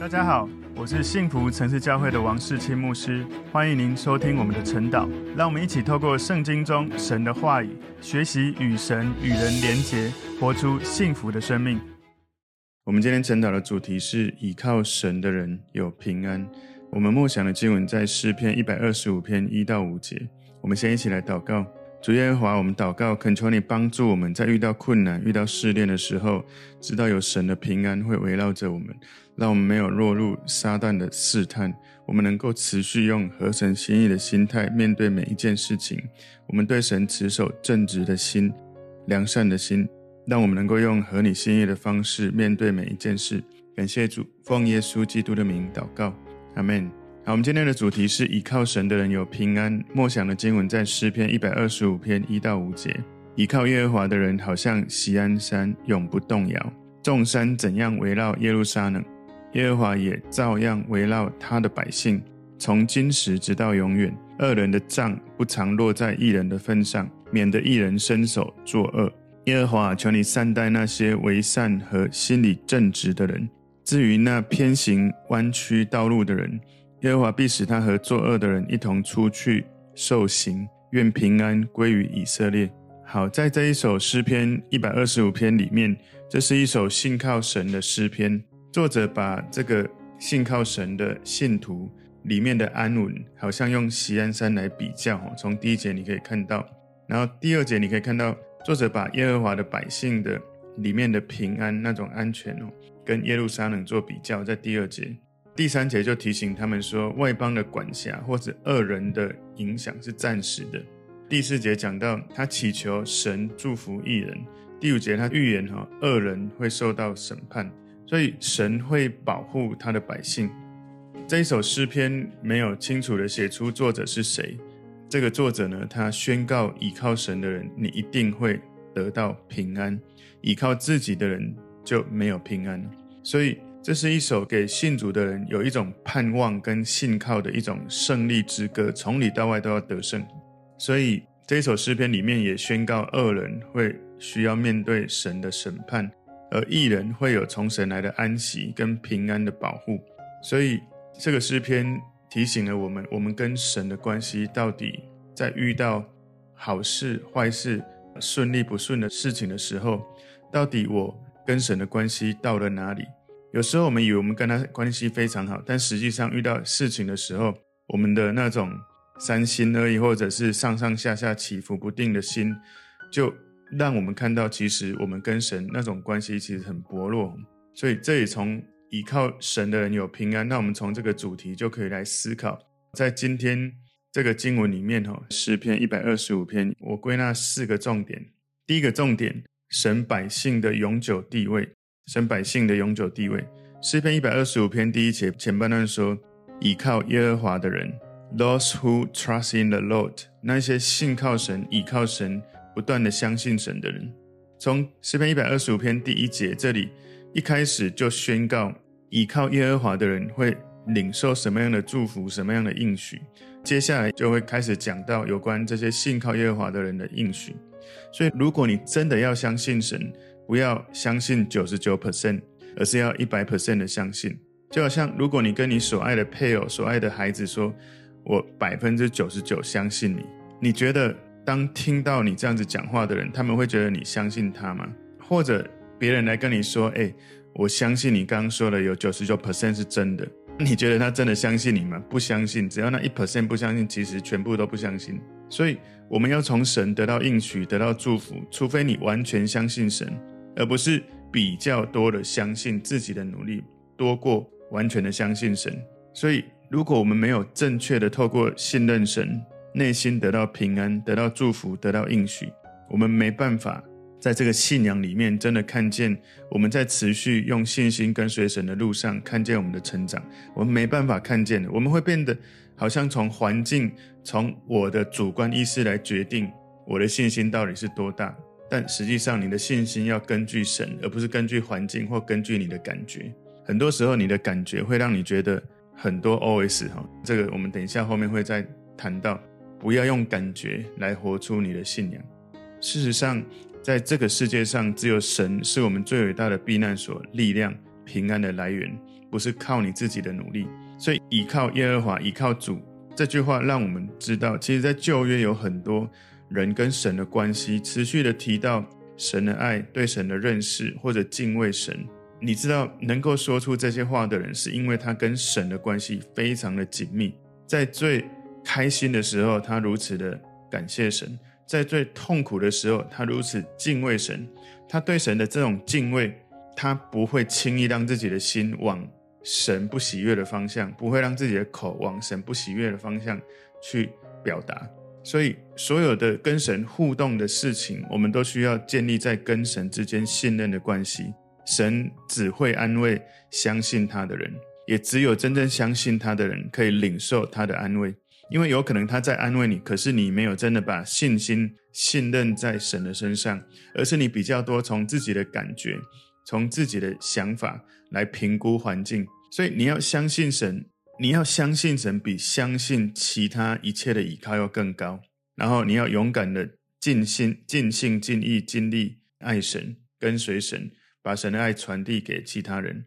大家好，我是幸福城市教会的王世清牧师，欢迎您收听我们的晨祷。让我们一起透过圣经中神的话语，学习与神与人连结，活出幸福的生命。我们今天晨祷的主题是倚靠神的人有平安。我们默想的经文在诗篇一百二十五篇一到五节。我们先一起来祷告。主耶和华，我们祷告，恳求你帮助我们在遇到困难、遇到试炼的时候，知道有神的平安会围绕着我们，让我们没有落入撒旦的试探。我们能够持续用合神心意的心态面对每一件事情。我们对神持守正直的心、良善的心，让我们能够用合你心意的方式面对每一件事。感谢主，奉耶稣基督的名祷告，阿门。好，我们今天的主题是倚靠神的人有平安。默想的经文在诗篇一百二十五篇一到五节。倚靠耶和华的人，好像锡安山，永不动摇。众山怎样围绕耶路撒冷，耶和华也照样围绕他的百姓，从今时直到永远。恶人的杖不常落在义人的份上，免得义人伸手作恶。耶和华，求你善待那些为善和心里正直的人。至于那偏行弯曲道路的人，耶和华必使他和作恶的人一同出去受刑，愿平安归于以色列。好，在这一首诗篇一百二十五篇里面，这是一首信靠神的诗篇。作者把这个信靠神的信徒里面的安稳，好像用锡安山来比较。从第一节你可以看到，然后第二节你可以看到，作者把耶和华的百姓的里面的平安那种安全哦，跟耶路撒冷做比较，在第二节。第三节就提醒他们说，外邦的管辖或者恶人的影响是暂时的。第四节讲到他祈求神祝福义人。第五节他预言哈，恶人会受到审判，所以神会保护他的百姓。这一首诗篇没有清楚的写出作者是谁。这个作者呢，他宣告倚靠神的人，你一定会得到平安；倚靠自己的人就没有平安。所以。这是一首给信主的人有一种盼望跟信靠的一种胜利之歌，从里到外都要得胜。所以这一首诗篇里面也宣告，恶人会需要面对神的审判，而义人会有从神来的安息跟平安的保护。所以这个诗篇提醒了我们，我们跟神的关系到底在遇到好事、坏事、顺利不顺的事情的时候，到底我跟神的关系到了哪里？有时候我们以为我们跟他关系非常好，但实际上遇到事情的时候，我们的那种三心二意，或者是上上下下起伏不定的心，就让我们看到，其实我们跟神那种关系其实很薄弱。所以这里从依靠神的人有平安，那我们从这个主题就可以来思考，在今天这个经文里面，哈，诗篇一百二十五篇，我归纳四个重点。第一个重点，神百姓的永久地位。神百姓的永久地位，诗篇一百二十五篇第一节前半段说：“倚靠耶和华的人，those who trust in the Lord，那些信靠神、倚靠神、不断的相信神的人。”从诗篇一百二十五篇第一节这里一开始就宣告，倚靠耶和华的人会领受什么样的祝福、什么样的应许。接下来就会开始讲到有关这些信靠耶和华的人的应许。所以，如果你真的要相信神，不要相信九十九 percent，而是要一百 percent 的相信。就好像如果你跟你所爱的配偶、所爱的孩子说：“我百分之九十九相信你。”你觉得当听到你这样子讲话的人，他们会觉得你相信他吗？或者别人来跟你说：“哎，我相信你刚刚说的有九十九 percent 是真的。”你觉得他真的相信你吗？不相信。只要那一 percent 不相信，其实全部都不相信。所以我们要从神得到应许、得到祝福，除非你完全相信神。而不是比较多的相信自己的努力多过完全的相信神，所以如果我们没有正确的透过信任神，内心得到平安、得到祝福、得到应许，我们没办法在这个信仰里面真的看见我们在持续用信心跟随神的路上看见我们的成长，我们没办法看见的，我们会变得好像从环境、从我的主观意识来决定我的信心到底是多大。但实际上，你的信心要根据神，而不是根据环境或根据你的感觉。很多时候，你的感觉会让你觉得很多 OS 哈，这个我们等一下后面会再谈到。不要用感觉来活出你的信仰。事实上，在这个世界上，只有神是我们最伟大的避难所、力量、平安的来源。不是靠你自己的努力。所以倚靠耶和华，倚靠主这句话，让我们知道，其实，在旧约有很多人跟神的关系，持续的提到神的爱、对神的认识或者敬畏神。你知道，能够说出这些话的人，是因为他跟神的关系非常的紧密。在最开心的时候，他如此的感谢神；在最痛苦的时候，他如此敬畏神。他对神的这种敬畏，他不会轻易让自己的心往神不喜悦的方向，不会让自己的口往神不喜悦的方向去表达。所以，所有的跟神互动的事情，我们都需要建立在跟神之间信任的关系。神只会安慰相信他的人，也只有真正相信他的人可以领受他的安慰。因为有可能他在安慰你，可是你没有真的把信心信任在神的身上，而是你比较多从自己的感觉、从自己的想法来评估环境。所以你要相信神，你要相信神比相信其他一切的依靠要更高。然后你要勇敢的尽心、尽性、尽意、尽力爱神，跟随神，把神的爱传递给其他人。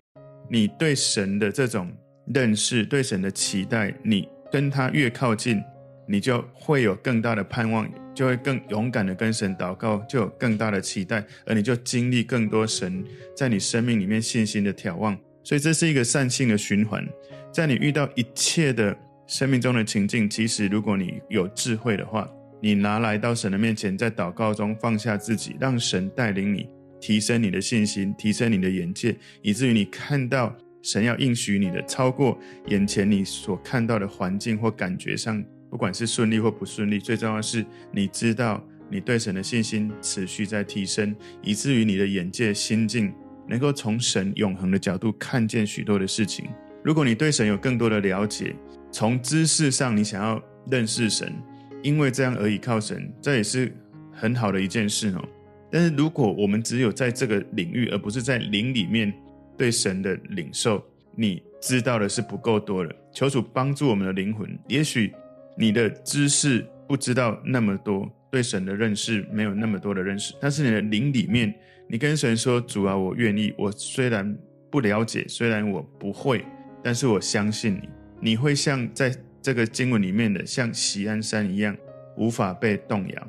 你对神的这种认识、对神的期待，你。跟他越靠近，你就会有更大的盼望，就会更勇敢的跟神祷告，就有更大的期待，而你就经历更多神在你生命里面信心的眺望。所以这是一个善性的循环。在你遇到一切的生命中的情境，其实如果你有智慧的话，你拿来到神的面前，在祷告中放下自己，让神带领你，提升你的信心，提升你的眼界，以至于你看到。神要应许你的，超过眼前你所看到的环境或感觉上，不管是顺利或不顺利，最重要的是你知道你对神的信心持续在提升，以至于你的眼界心境能够从神永恒的角度看见许多的事情。如果你对神有更多的了解，从知识上你想要认识神，因为这样而倚靠神，这也是很好的一件事哦。但是如果我们只有在这个领域，而不是在灵里面。对神的领受，你知道的是不够多了。求主帮助我们的灵魂。也许你的知识不知道那么多，对神的认识没有那么多的认识，但是你的灵里面，你跟神说：“主啊，我愿意。我虽然不了解，虽然我不会，但是我相信你。你会像在这个经文里面的，像锡安山一样，无法被动摇。”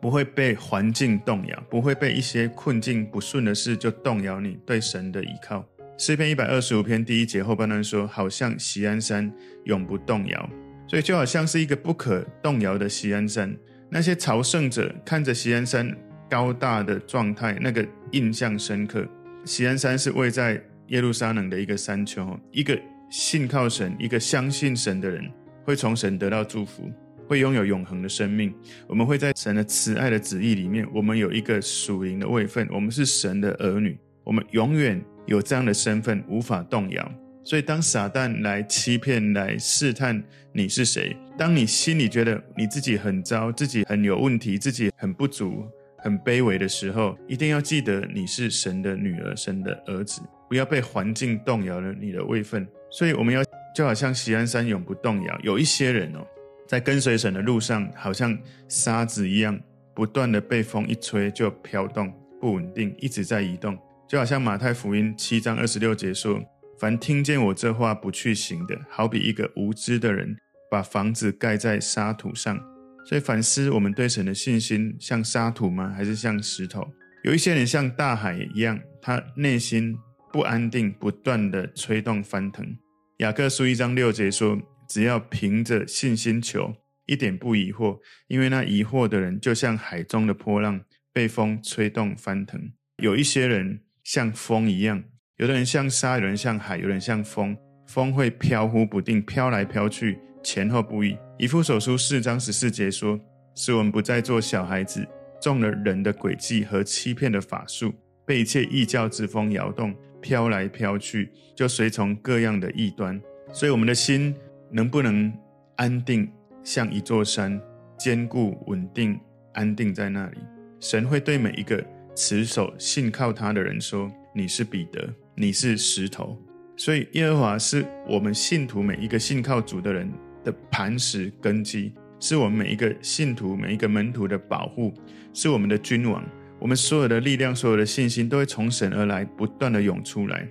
不会被环境动摇，不会被一些困境不顺的事就动摇你对神的依靠。诗篇一百二十五篇第一节后半段说：“好像锡安山永不动摇。”所以就好像是一个不可动摇的锡安山。那些朝圣者看着锡安山高大的状态，那个印象深刻。锡安山是位在耶路撒冷的一个山丘，一个信靠神、一个相信神的人会从神得到祝福。会拥有永恒的生命，我们会在神的慈爱的旨意里面。我们有一个属灵的位分，我们是神的儿女，我们永远有这样的身份，无法动摇。所以，当撒旦来欺骗、来试探你是谁，当你心里觉得你自己很糟、自己很有问题、自己很不足、很卑微的时候，一定要记得你是神的女儿、神的儿子，不要被环境动摇了你的位分。所以，我们要就好像锡安山永不动摇。有一些人哦。在跟随神的路上，好像沙子一样，不断的被风一吹就飘动，不稳定，一直在移动。就好像马太福音七章二十六节说：“凡听见我这话不去行的，好比一个无知的人，把房子盖在沙土上。”所以反思我们对神的信心，像沙土吗？还是像石头？有一些人像大海一样，他内心不安定，不断的吹动翻腾。雅各书一章六节说。只要凭着信心求，一点不疑惑，因为那疑惑的人就像海中的波浪，被风吹动翻腾。有一些人像风一样，有的人像沙，有人像海，有人像风。风会飘忽不定，飘来飘去，前后不一。以弗所书四章十四节说：“使我们不再做小孩子，中了人的诡计和欺骗的法术，被一切异教之风摇动，飘来飘去，就随从各样的异端。”所以我们的心。能不能安定，像一座山，坚固稳定，安定在那里？神会对每一个持守信靠他的人说：“你是彼得，你是石头。”所以耶和华是我们信徒每一个信靠主的人的磐石根基，是我们每一个信徒每一个门徒的保护，是我们的君王。我们所有的力量、所有的信心都会从神而来，不断的涌出来。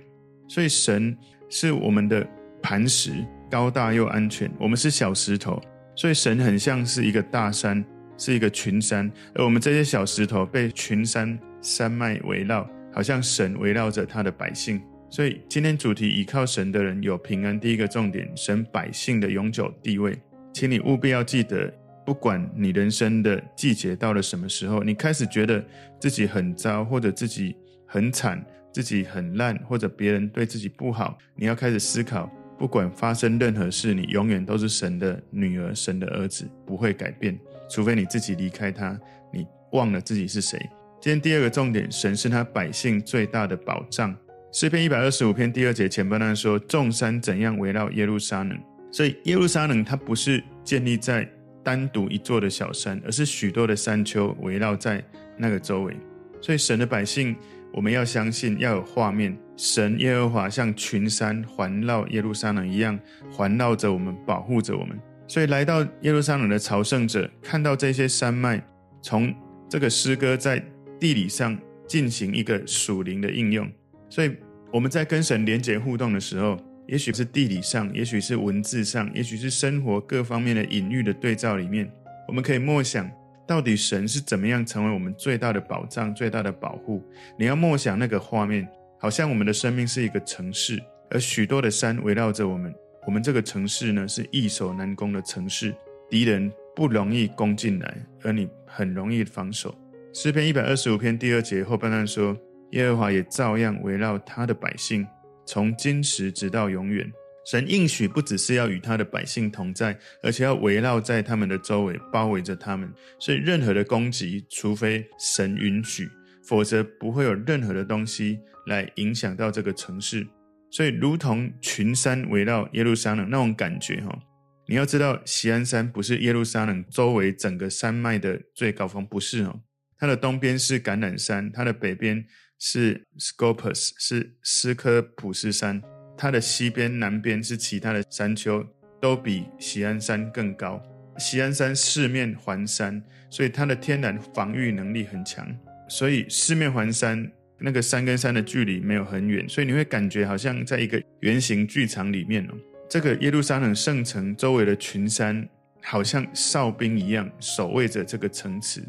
所以神是我们的磐石，高大又安全。我们是小石头，所以神很像是一个大山，是一个群山，而我们这些小石头被群山山脉围绕，好像神围绕着他的百姓。所以今天主题倚靠神的人有平安。第一个重点，神百姓的永久地位，请你务必要记得，不管你人生的季节到了什么时候，你开始觉得自己很糟，或者自己很惨，自己很烂，或者别人对自己不好，你要开始思考，不管发生任何事，你永远都是神的女儿，神的儿子，不会改变，除非你自己离开他，你忘了自己是谁。今天第二个重点，神是他百姓最大的保障。诗篇一百二十五篇第二节前半段说：“众山怎样围绕耶路撒冷？”所以耶路撒冷它不是建立在单独一座的小山，而是许多的山丘围绕在那个周围。所以神的百姓，我们要相信，要有画面，神耶和华像群山环绕耶路撒冷一样，环绕着我们，保护着我们。所以来到耶路撒冷的朝圣者，看到这些山脉，从这个诗歌在地理上进行一个属灵的应用。所以我们在跟神连接互动的时候，也许是地理上，也许是文字上，也许是生活各方面的隐喻的对照里面，我们可以默想，到底神是怎么样成为我们最大的保障、最大的保护？你要默想那个画面，好像我们的生命是一个城市，而许多的山围绕着我们。我们这个城市呢，是易守难攻的城市，敌人不容易攻进来，而你很容易防守。诗篇一百二十五篇第二节后半段说。耶和华也照样围绕他的百姓，从今时直到永远。神应许不只是要与他的百姓同在，而且要围绕在他们的周围，包围着他们。所以，任何的攻击，除非神允许，否则不会有任何的东西来影响到这个城市。所以，如同群山围绕耶路撒冷那种感觉，哈，你要知道，锡安山不是耶路撒冷周围整个山脉的最高峰，不是哦。它的东边是橄榄山，它的北边。是 Scopus，是斯科普斯山，它的西边、南边是其他的山丘，都比锡安山更高。锡安山四面环山，所以它的天然防御能力很强。所以四面环山，那个山跟山的距离没有很远，所以你会感觉好像在一个圆形剧场里面哦。这个耶路撒冷圣城周围的群山，好像哨兵一样守卫着这个城池。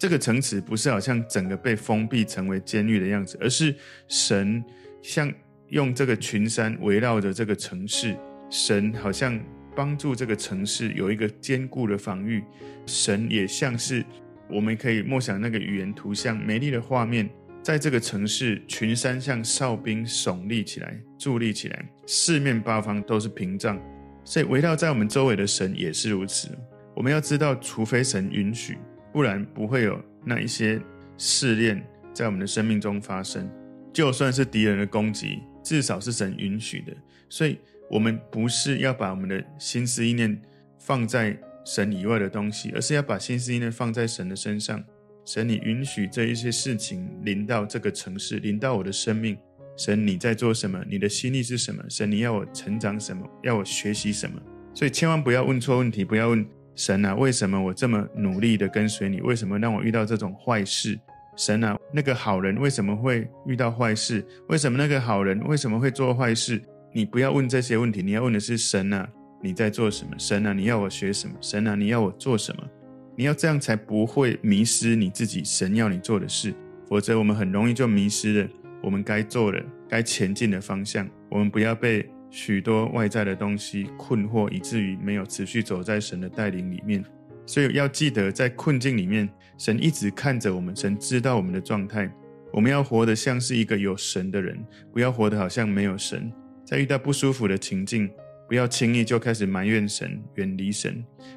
这个城池不是好像整个被封闭成为监狱的样子，而是神像用这个群山围绕着这个城市，神好像帮助这个城市有一个坚固的防御。神也像是我们可以默想那个语言图像美丽的画面，在这个城市群山像哨兵耸立起来，伫立起来，四面八方都是屏障，所以围绕在我们周围的神也是如此。我们要知道，除非神允许。不然不会有那一些试炼在我们的生命中发生。就算是敌人的攻击，至少是神允许的。所以，我们不是要把我们的心思意念放在神以外的东西，而是要把心思意念放在神的身上。神，你允许这一些事情临到这个城市，临到我的生命。神，你在做什么？你的心意是什么？神，你要我成长什么？要我学习什么？所以，千万不要问错问题，不要问。神啊，为什么我这么努力的跟随你？为什么让我遇到这种坏事？神啊，那个好人为什么会遇到坏事？为什么那个好人为什么会做坏事？你不要问这些问题，你要问的是神啊，你在做什么？神啊，你要我学什么？神啊，你要我做什么？你要这样才不会迷失你自己，神要你做的事，否则我们很容易就迷失了我们该做的、该前进的方向。我们不要被。许多外在的东西困惑，以至于没有持续走在神的带领里面。所以要记得，在困境里面，神一直看着我们，神知道我们的状态。我们要活得像是一个有神的人，不要活得好像没有神。在遇到不舒服的情境，不要轻易就开始埋怨神、远离神；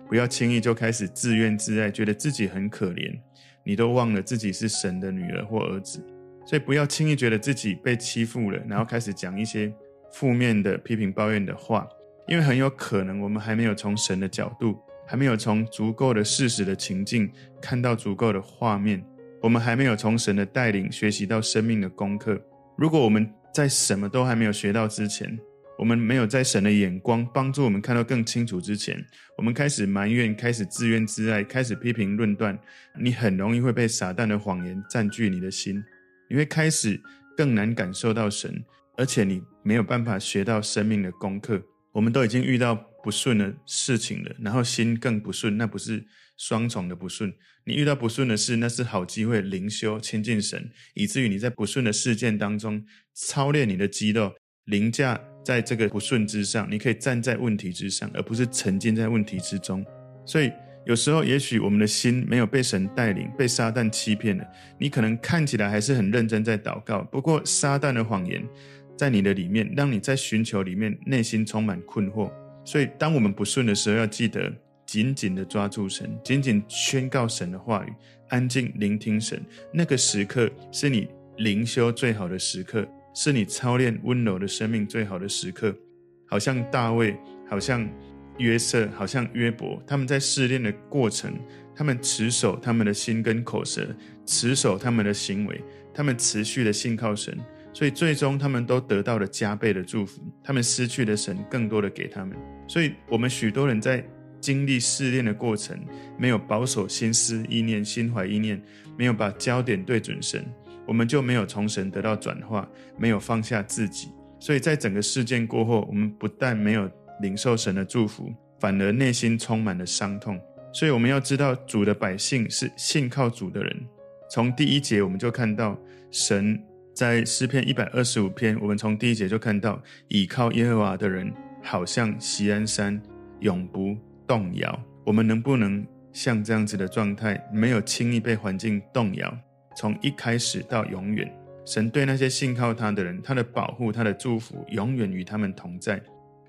不要轻易就开始自怨自艾，觉得自己很可怜。你都忘了自己是神的女儿或儿子，所以不要轻易觉得自己被欺负了，然后开始讲一些。负面的批评抱怨的话，因为很有可能我们还没有从神的角度，还没有从足够的事实的情境看到足够的画面，我们还没有从神的带领学习到生命的功课。如果我们在什么都还没有学到之前，我们没有在神的眼光帮助我们看到更清楚之前，我们开始埋怨，开始自怨自艾，开始批评论断，你很容易会被撒旦的谎言占据你的心，你会开始更难感受到神。而且你没有办法学到生命的功课。我们都已经遇到不顺的事情了，然后心更不顺，那不是双重的不顺。你遇到不顺的事，那是好机会灵修亲近神，以至于你在不顺的事件当中操练你的肌肉，凌驾在这个不顺之上，你可以站在问题之上，而不是沉浸在问题之中。所以有时候，也许我们的心没有被神带领，被撒旦欺骗了。你可能看起来还是很认真在祷告，不过撒旦的谎言在你的里面，让你在寻求里面内心充满困惑。所以，当我们不顺的时候，要记得紧紧的抓住神，紧紧宣告神的话语，安静聆听神。那个时刻是你灵修最好的时刻，是你操练温柔的生命最好的时刻。好像大卫，好像约瑟，好像约伯，他们在试炼的过程，他们持守他们的心跟口舌，持守他们的行为，他们持续的信靠神。所以最终，他们都得到了加倍的祝福。他们失去的神，更多的给他们。所以，我们许多人在经历试炼的过程，没有保守心思意念、心怀意念，没有把焦点对准神，我们就没有从神得到转化，没有放下自己。所以在整个事件过后，我们不但没有领受神的祝福，反而内心充满了伤痛。所以，我们要知道，主的百姓是信靠主的人。从第一节我们就看到神。在诗篇一百二十五篇，我们从第一节就看到，倚靠耶和华的人，好像锡安山，永不动摇。我们能不能像这样子的状态，没有轻易被环境动摇？从一开始到永远，神对那些信靠他的人，他的保护、他的祝福，永远与他们同在。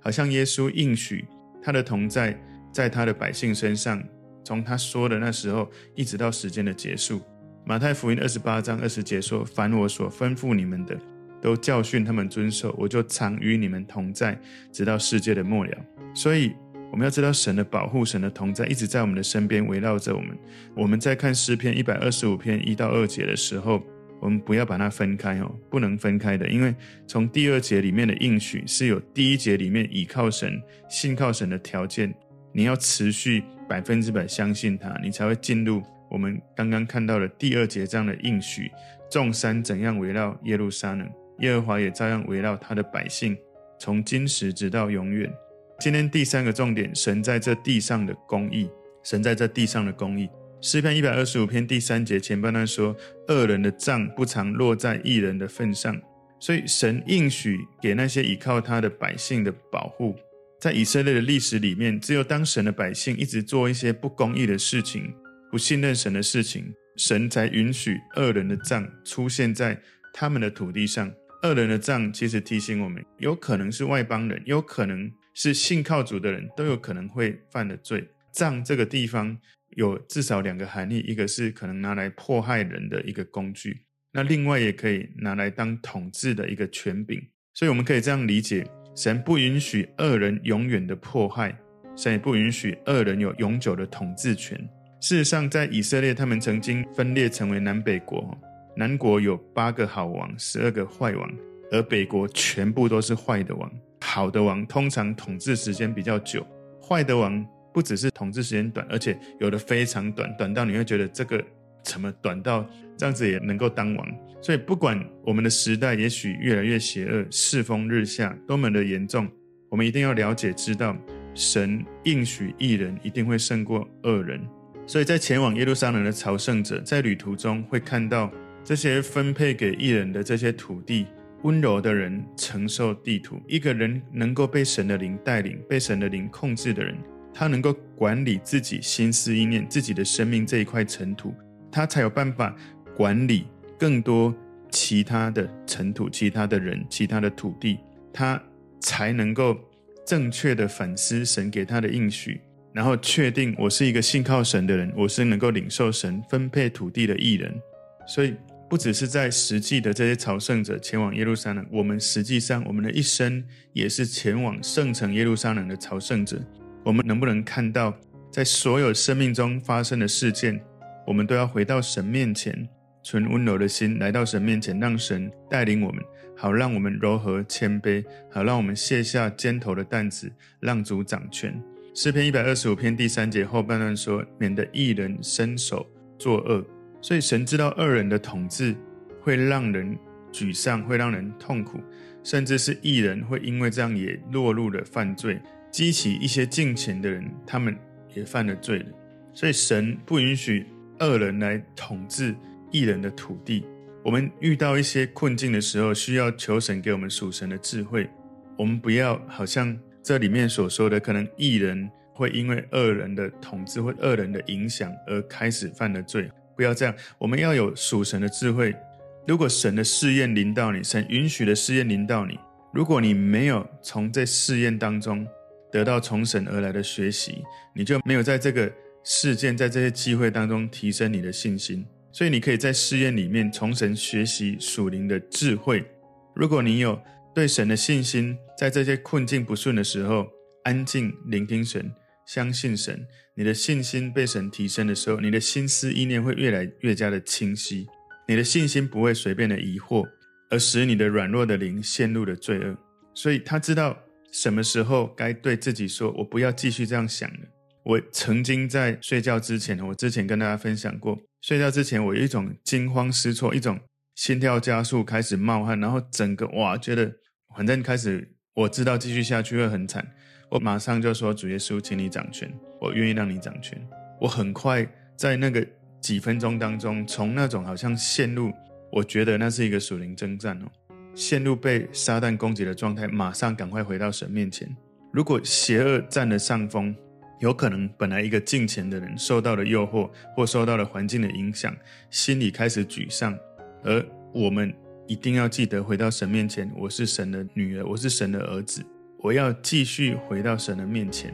好像耶稣应许他的同在，在他的百姓身上，从他说的那时候，一直到时间的结束。马太福音二十八章二十节说：“凡我所吩咐你们的，都教训他们遵守，我就常与你们同在，直到世界的末了。”所以我们要知道神的保护、神的同在，一直在我们的身边围绕着我们。我们在看诗篇一百二十五篇一到二节的时候，我们不要把它分开哦，不能分开的，因为从第二节里面的应许是有第一节里面倚靠神、信靠神的条件，你要持续百分之百相信他，你才会进入。我们刚刚看到了第二节这样的应许，众山怎样围绕耶路撒冷，耶和华也照样围绕他的百姓，从今时直到永远。今天第三个重点，神在这地上的公义，神在这地上的公义。诗篇一百二十五篇第三节前半段说，恶人的账不常落在义人的份上，所以神应许给那些倚靠他的百姓的保护。在以色列的历史里面，只有当神的百姓一直做一些不公义的事情。不信任神的事情，神才允许恶人的杖出现在他们的土地上。恶人的杖其实提醒我们，有可能是外邦人，有可能是信靠主的人，都有可能会犯的罪。杖这个地方有至少两个含义，一个是可能拿来迫害人的一个工具，那另外也可以拿来当统治的一个权柄。所以我们可以这样理解：神不允许恶人永远的迫害，神也不允许恶人有永久的统治权。事实上，在以色列，他们曾经分裂成为南北国。南国有八个好王，十二个坏王，而北国全部都是坏的王。好的王通常统治时间比较久，坏的王不只是统治时间短，而且有的非常短，短到你会觉得这个怎么短到这样子也能够当王。所以，不管我们的时代也许越来越邪恶，世风日下，多么的严重，我们一定要了解知道，神应许一人一定会胜过恶人。所以在前往耶路撒冷的朝圣者，在旅途中会看到这些分配给义人的这些土地，温柔的人承受地土。一个人能够被神的灵带领、被神的灵控制的人，他能够管理自己心思意念、自己的生命这一块尘土，他才有办法管理更多其他的尘土、其他的人、其他的土地，他才能够正确的反思神给他的应许。然后确定我是一个信靠神的人，我是能够领受神分配土地的义人。所以不只是在实际的这些朝圣者前往耶路撒冷，我们实际上我们的一生也是前往圣城耶路撒冷的朝圣者。我们能不能看到，在所有生命中发生的事件，我们都要回到神面前，存温柔的心来到神面前，让神带领我们，好让我们柔和谦卑，好让我们卸下肩头的担子，让主掌权。诗篇一百二十五篇第三节后半段说：“免得义人伸手作恶。”所以神知道恶人的统治会让人沮丧，会让人痛苦，甚至是义人会因为这样也落入了犯罪，激起一些敬虔的人，他们也犯了罪了。所以神不允许恶人来统治义人的土地。我们遇到一些困境的时候，需要求神给我们属神的智慧。我们不要好像这里面所说的，可能一人会因为恶人的统治或恶人的影响而开始犯了罪。不要这样，我们要有属神的智慧。如果神的试验临到你，神允许的试验临到你，如果你没有从这试验当中得到从神而来的学习，你就没有在这个事件、在这些机会当中提升你的信心。所以你可以在试验里面从神学习属灵的智慧。如果你有对神的信心，在这些困境不顺的时候，安静聆听神，相信神，你的信心被神提升的时候，你的心思意念会越来越加的清晰，你的信心不会随便的疑惑，而使你的软弱的灵陷入了罪恶。所以他知道什么时候该对自己说：“我不要继续这样想了。”我曾经在睡觉之前，我之前跟大家分享过。睡觉之前，我有一种惊慌失措，一种心跳加速，开始冒汗，然后整个哇，觉得反正开始我知道继续下去会很惨，我马上就说主耶稣，请你掌权，我愿意让你掌权。我很快在那个几分钟当中，从那种好像陷入，我觉得那是一个属灵征战哦，陷入被撒旦攻击的状态，马上赶快回到神面前。如果邪恶占了上风，有可能本来一个敬虔的人受到了诱惑，或受到了环境的影响，心里开始沮丧。而我们一定要记得回到神面前，我是神的女儿，我是神的儿子，我要继续回到神的面前。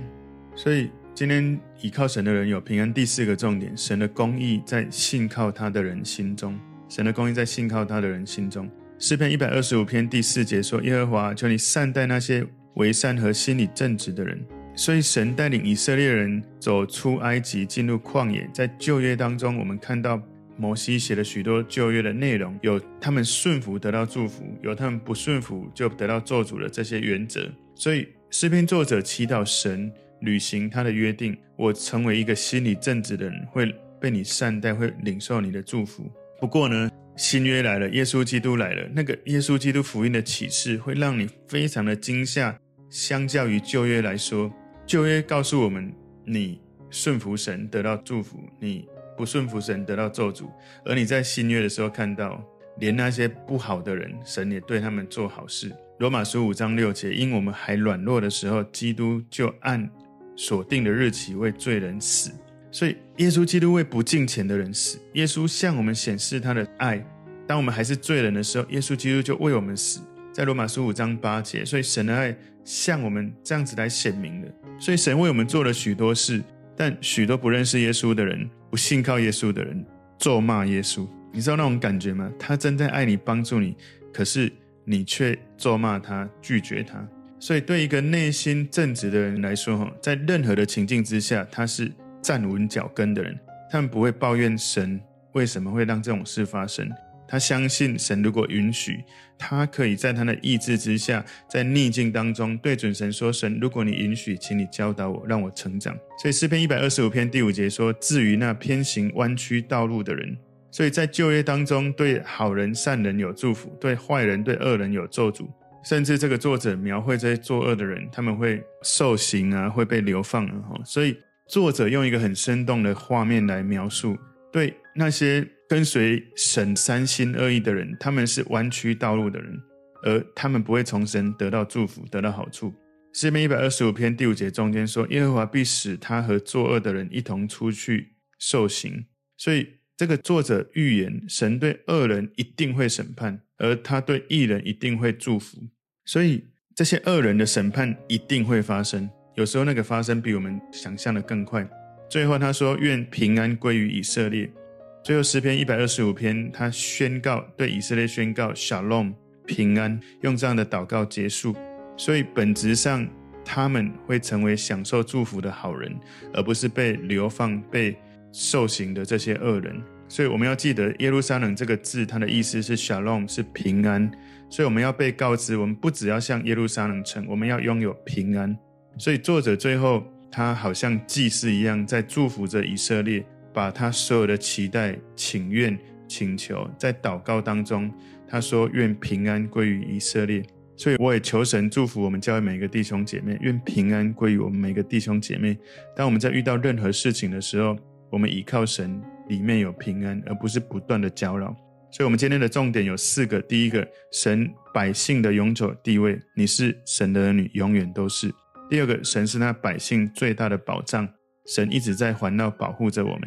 所以今天倚靠神的人有平安。第四个重点，神的公义在信靠他的人心中。神的公义在信靠他的人心中。诗篇一百二十五篇第四节说：耶和华，求你善待那些为善和心里正直的人。所以，神带领以色列人走出埃及，进入旷野。在旧约当中，我们看到摩西写了许多旧约的内容，有他们顺服得到祝福，有他们不顺服就得到咒诅的这些原则。所以，诗篇作者祈祷神履行他的约定，我成为一个心里正直的人，会被你善待，会领受你的祝福。不过呢，新约来了，耶稣基督来了，那个耶稣基督福音的启示会让你非常的惊吓，相较于旧约来说。旧约告诉我们，你顺服神得到祝福，你不顺服神得到咒诅。而你在新约的时候看到，连那些不好的人，神也对他们做好事。罗马书五章六节，因我们还软弱的时候，基督就按所定的日期为罪人死。所以耶稣基督为不敬虔的人死。耶稣向我们显示他的爱，当我们还是罪人的时候，耶稣基督就为我们死。在罗马书五章八节，所以神的爱向我们这样子来显明的。所以神为我们做了许多事，但许多不认识耶稣的人、不信靠耶稣的人咒骂耶稣，你知道那种感觉吗？他正在爱你、帮助你，可是你却咒骂他、拒绝他。所以对一个内心正直的人来说，哈在任何的情境之下，他是站稳脚跟的人，他们不会抱怨神为什么会让这种事发生。他相信神如果允许，他可以在他的意志之下，在逆境当中对准神说：“神，如果你允许，请你教导我，让我成长。”所以诗篇一百二十五篇第五节说：“至于那偏行弯曲道路的人。”所以在旧约当中，对好人善人有祝福，对坏人对恶人有咒诅，甚至这个作者描绘这些作恶的人，他们会受刑啊，会被流放啊。所以作者用一个很生动的画面来描述，对那些。跟随神三心二意的人，他们是弯曲道路的人，而他们不会从神得到祝福，得到好处。诗篇一百二十五篇第五节中间说：“耶和华必使他和作恶的人一同出去受刑。”所以这个作者预言，神对恶人一定会审判，而他对义人一定会祝福。所以这些恶人的审判一定会发生，有时候那个发生比我们想象的更快。最后他说：“愿平安归于以色列。”最后诗篇一百二十五篇，他宣告对以色列宣告 Shalom 平安，用这样的祷告结束。所以本质上，他们会成为享受祝福的好人，而不是被流放、被受刑的这些恶人。所以我们要记得，耶路撒冷这个字，它的意思是 Shalom，是平安。所以我们要被告知，我们不只要向耶路撒冷城，我们要拥有平安。所以作者最后，他好像祭司一样，在祝福着以色列。把他所有的期待、请愿、请求，在祷告当中，他说：“愿平安归于以色列。”所以我也求神祝福我们教会每一个弟兄姐妹，愿平安归于我们每个弟兄姐妹。当我们在遇到任何事情的时候，我们倚靠神，里面有平安，而不是不断的搅扰。所以，我们今天的重点有四个：第一个，神百姓的永久地位，你是神的儿女，永远都是；第二个，神是那百姓最大的保障，神一直在环绕保护着我们；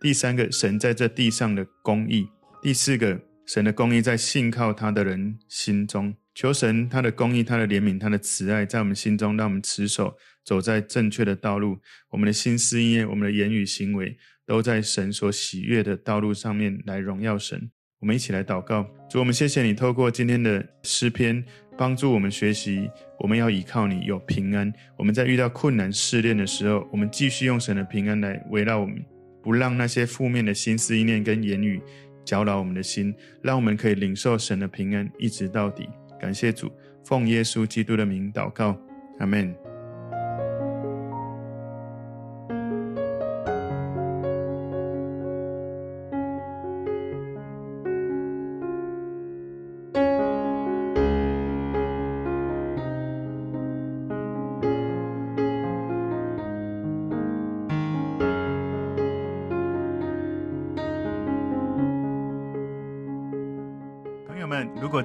第三个，神在这地上的公义；第四个，神的公义在信靠他的人心中。求神他的公义、他的怜悯、他的慈爱，在我们心中，让我们持守走在正确的道路。我们的心思意念、我们的言语行为，都在神所喜悦的道路上面来荣耀神。我们一起来祷告，主，我们谢谢你透过今天的诗篇，帮助我们学习，我们要依靠你，有平安。我们在遇到困难试炼的时候，我们继续用神的平安来围绕我们，不让那些负面的心思意念跟言语搅扰我们的心，让我们可以领受神的平安，一直到底。感谢主，奉耶稣基督的名祷告，阿门。